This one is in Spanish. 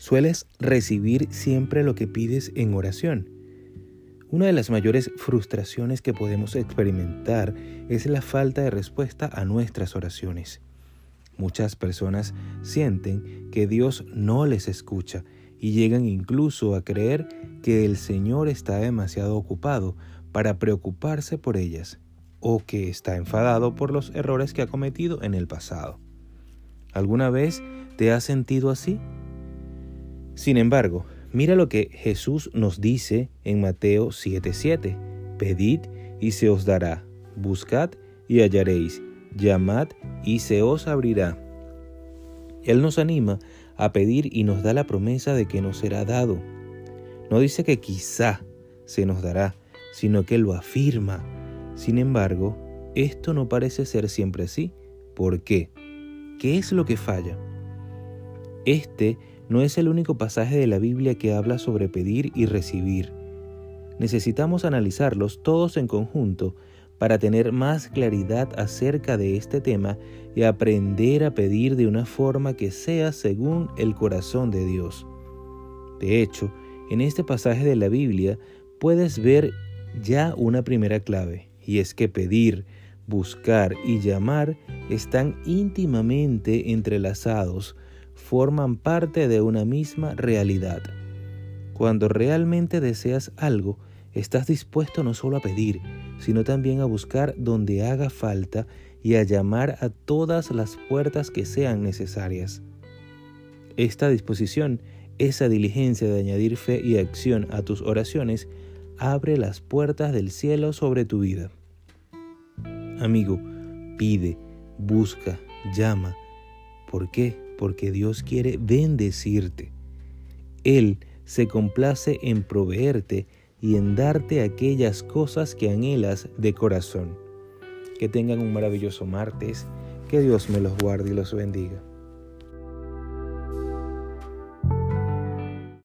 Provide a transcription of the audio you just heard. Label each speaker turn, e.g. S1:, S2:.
S1: Sueles recibir siempre lo que pides en oración. Una de las mayores frustraciones que podemos experimentar es la falta de respuesta a nuestras oraciones. Muchas personas sienten que Dios no les escucha y llegan incluso a creer que el Señor está demasiado ocupado para preocuparse por ellas o que está enfadado por los errores que ha cometido en el pasado. ¿Alguna vez te has sentido así? Sin embargo, mira lo que Jesús nos dice en Mateo 7:7. Pedid y se os dará, buscad y hallaréis, llamad y se os abrirá. Él nos anima a pedir y nos da la promesa de que nos será dado. No dice que quizá se nos dará, sino que lo afirma. Sin embargo, esto no parece ser siempre así. ¿Por qué? ¿Qué es lo que falla? Este no es el único pasaje de la Biblia que habla sobre pedir y recibir. Necesitamos analizarlos todos en conjunto para tener más claridad acerca de este tema y aprender a pedir de una forma que sea según el corazón de Dios. De hecho, en este pasaje de la Biblia puedes ver ya una primera clave, y es que pedir, buscar y llamar están íntimamente entrelazados forman parte de una misma realidad. Cuando realmente deseas algo, estás dispuesto no solo a pedir, sino también a buscar donde haga falta y a llamar a todas las puertas que sean necesarias. Esta disposición, esa diligencia de añadir fe y acción a tus oraciones, abre las puertas del cielo sobre tu vida. Amigo, pide, busca, llama. ¿Por qué? Porque Dios quiere bendecirte. Él se complace en proveerte y en darte aquellas cosas que anhelas de corazón. Que tengan un maravilloso martes, que Dios me los guarde y los bendiga.